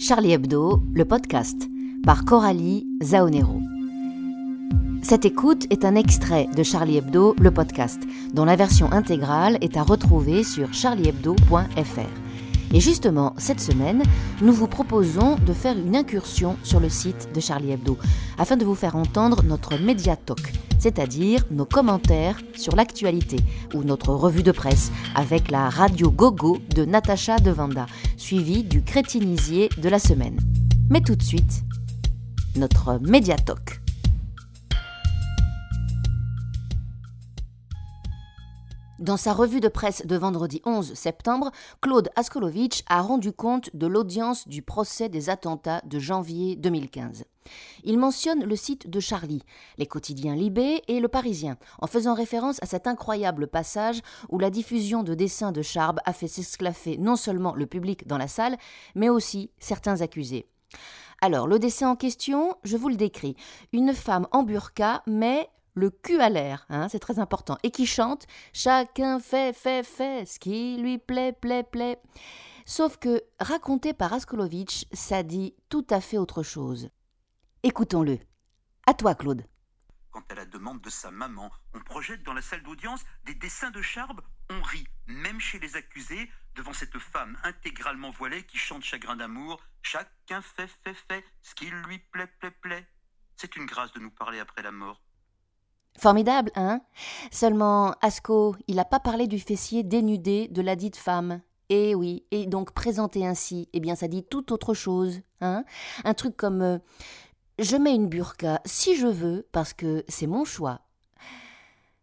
Charlie Hebdo, le podcast, par Coralie Zaonero. Cette écoute est un extrait de Charlie Hebdo, le podcast, dont la version intégrale est à retrouver sur charliehebdo.fr. Et justement, cette semaine, nous vous proposons de faire une incursion sur le site de Charlie Hebdo, afin de vous faire entendre notre médiatoc, c'est-à-dire nos commentaires sur l'actualité, ou notre revue de presse, avec la radio Gogo de Natacha Devanda, suivie du crétinisier de la semaine. Mais tout de suite, notre médiatoc. Dans sa revue de presse de vendredi 11 septembre, Claude Askolovitch a rendu compte de l'audience du procès des attentats de janvier 2015. Il mentionne le site de Charlie, les quotidiens Libé et Le Parisien, en faisant référence à cet incroyable passage où la diffusion de dessins de Charb a fait s'esclaffer non seulement le public dans la salle, mais aussi certains accusés. Alors, le dessin en question, je vous le décris. Une femme en burqa, mais le cul à l'air, hein, c'est très important, et qui chante Chacun fait, fait, fait ce qui lui plaît, plaît, plaît. Sauf que, raconté par Askolovitch, ça dit tout à fait autre chose. Écoutons-le. À toi, Claude. Quant à la demande de sa maman, on projette dans la salle d'audience des dessins de Charbe, on rit, même chez les accusés, devant cette femme intégralement voilée qui chante chagrin d'amour Chacun fait, fait, fait ce qui lui plaît, plaît, plaît. C'est une grâce de nous parler après la mort. Formidable, hein? Seulement, Asco, il n'a pas parlé du fessier dénudé de la dite femme. Eh oui, et donc présenté ainsi, eh bien ça dit tout autre chose, hein? Un truc comme euh, je mets une burqa si je veux parce que c'est mon choix.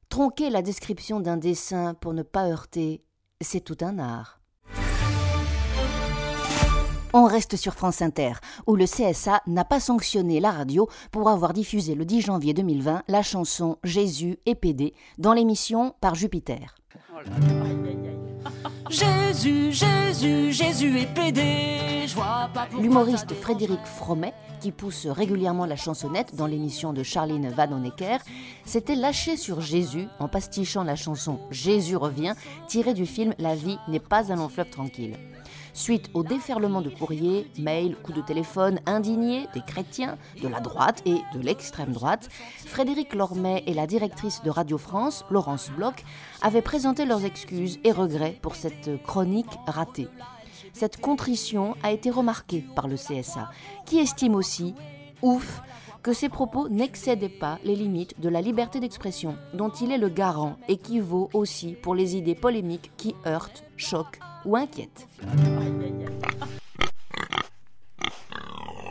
Tronquer la description d'un dessin pour ne pas heurter, c'est tout un art. On reste sur France Inter, où le CSA n'a pas sanctionné la radio pour avoir diffusé le 10 janvier 2020 la chanson Jésus et PD dans l'émission Par Jupiter. Jésus, Jésus, Jésus et PD. L'humoriste Frédéric Fromet, qui pousse régulièrement la chansonnette dans l'émission de Charline Vanhoenacker, s'était lâché sur Jésus en pastichant la chanson Jésus revient, tirée du film La vie n'est pas un long fleuve tranquille. Suite au déferlement de courriers, mails, coups de téléphone indignés des chrétiens, de la droite et de l'extrême droite, Frédéric Lormet et la directrice de Radio France, Laurence Bloch, avaient présenté leurs excuses et regrets pour cette chronique ratée. Cette contrition a été remarquée par le CSA, qui estime aussi, ouf, que ces propos n'excédaient pas les limites de la liberté d'expression, dont il est le garant et qui vaut aussi pour les idées polémiques qui heurtent, choquent ou inquiète.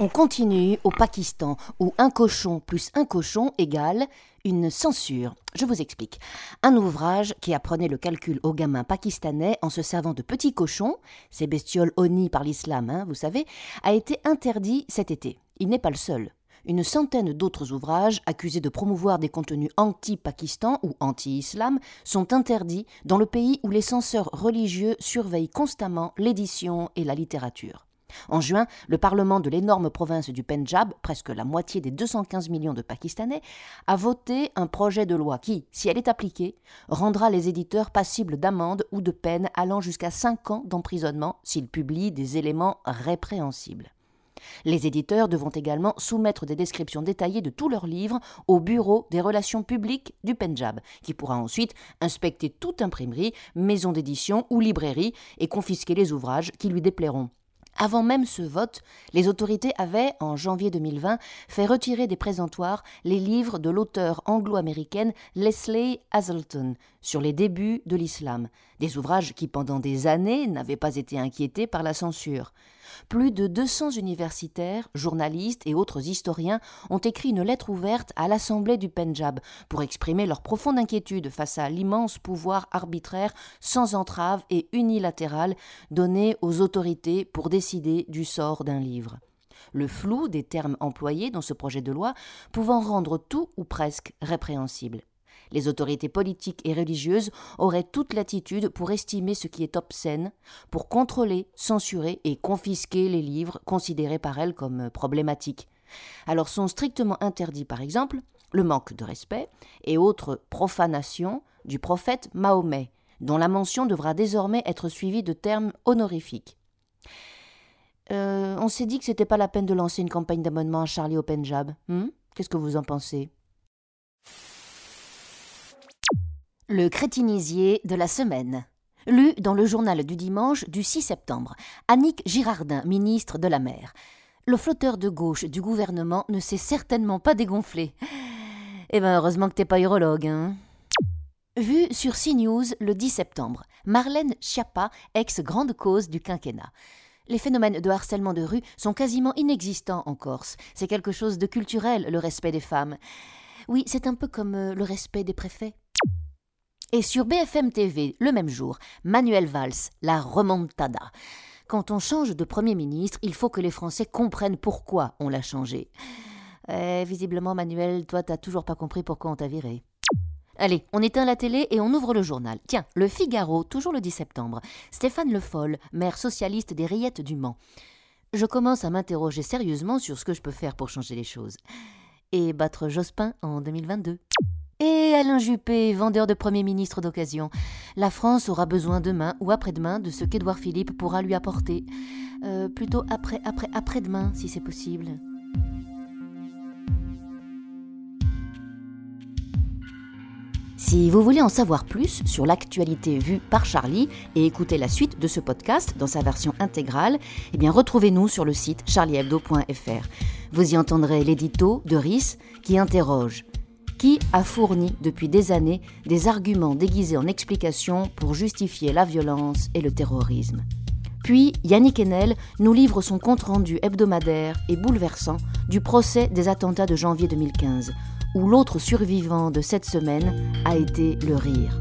On continue au Pakistan, où un cochon plus un cochon égale une censure. Je vous explique. Un ouvrage qui apprenait le calcul aux gamins pakistanais en se servant de petits cochons, ces bestioles honnies par l'islam, hein, vous savez, a été interdit cet été. Il n'est pas le seul une centaine d'autres ouvrages accusés de promouvoir des contenus anti-Pakistan ou anti-islam sont interdits dans le pays où les censeurs religieux surveillent constamment l'édition et la littérature. En juin, le Parlement de l'énorme province du Pendjab, presque la moitié des 215 millions de Pakistanais, a voté un projet de loi qui, si elle est appliquée, rendra les éditeurs passibles d'amendes ou de peines allant jusqu'à 5 ans d'emprisonnement s'ils publient des éléments répréhensibles. Les éditeurs devront également soumettre des descriptions détaillées de tous leurs livres au Bureau des relations publiques du Pendjab, qui pourra ensuite inspecter toute imprimerie, maison d'édition ou librairie et confisquer les ouvrages qui lui déplairont. Avant même ce vote, les autorités avaient, en janvier 2020, fait retirer des présentoirs les livres de l'auteur anglo-américaine Leslie Hazelton sur les débuts de l'islam, des ouvrages qui pendant des années n'avaient pas été inquiétés par la censure. Plus de 200 universitaires, journalistes et autres historiens ont écrit une lettre ouverte à l'Assemblée du Pendjab pour exprimer leur profonde inquiétude face à l'immense pouvoir arbitraire sans entrave et unilatéral donné aux autorités pour décider du sort d'un livre le flou des termes employés dans ce projet de loi pouvant rendre tout ou presque répréhensible. Les autorités politiques et religieuses auraient toute latitude pour estimer ce qui est obscène, pour contrôler, censurer et confisquer les livres considérés par elles comme problématiques. Alors sont strictement interdits, par exemple, le manque de respect et autres profanations du prophète Mahomet, dont la mention devra désormais être suivie de termes honorifiques. Euh, on s'est dit que c'était pas la peine de lancer une campagne d'abonnement à Charlie au Pendjab. Hmm? Qu'est-ce que vous en pensez? Le crétinisier de la semaine. Lu dans le journal du dimanche du 6 septembre. Annick Girardin, ministre de la mer. Le flotteur de gauche du gouvernement ne s'est certainement pas dégonflé. Eh ben, heureusement que t'es pas urologue, hein. Vu sur CNews le 10 septembre. Marlène Schiappa, ex-grande cause du quinquennat. Les phénomènes de harcèlement de rue sont quasiment inexistants en Corse. C'est quelque chose de culturel, le respect des femmes. Oui, c'est un peu comme euh, le respect des préfets. Et sur BFM TV, le même jour, Manuel Valls, la remontada. Quand on change de Premier ministre, il faut que les Français comprennent pourquoi on l'a changé. Eh, visiblement, Manuel, toi, t'as toujours pas compris pourquoi on t'a viré. Allez, on éteint la télé et on ouvre le journal. Tiens, Le Figaro, toujours le 10 septembre. Stéphane Le Foll, maire socialiste des Rillettes du Mans. Je commence à m'interroger sérieusement sur ce que je peux faire pour changer les choses. Et battre Jospin en 2022. Et Alain Juppé, vendeur de Premier ministre d'occasion. La France aura besoin demain ou après-demain de ce qu'Édouard Philippe pourra lui apporter. Euh, plutôt après, après, après-demain, si c'est possible. Si vous voulez en savoir plus sur l'actualité vue par Charlie et écouter la suite de ce podcast dans sa version intégrale, eh retrouvez-nous sur le site charliehebdo.fr. Vous y entendrez l'édito de RIS qui interroge qui a fourni depuis des années des arguments déguisés en explications pour justifier la violence et le terrorisme. Puis Yannick Enel nous livre son compte-rendu hebdomadaire et bouleversant du procès des attentats de janvier 2015 où l'autre survivant de cette semaine a été le rire.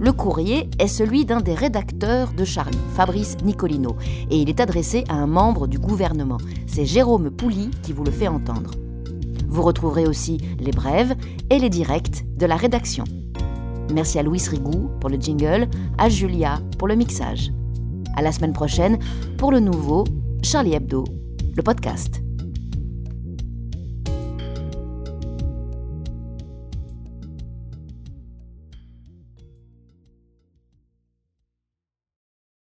Le courrier est celui d'un des rédacteurs de Charlie, Fabrice Nicolino, et il est adressé à un membre du gouvernement. C'est Jérôme Pouli qui vous le fait entendre. Vous retrouverez aussi les brèves et les directs de la rédaction. Merci à Louis Rigou pour le jingle, à Julia pour le mixage. À la semaine prochaine pour le nouveau Charlie Hebdo, le podcast.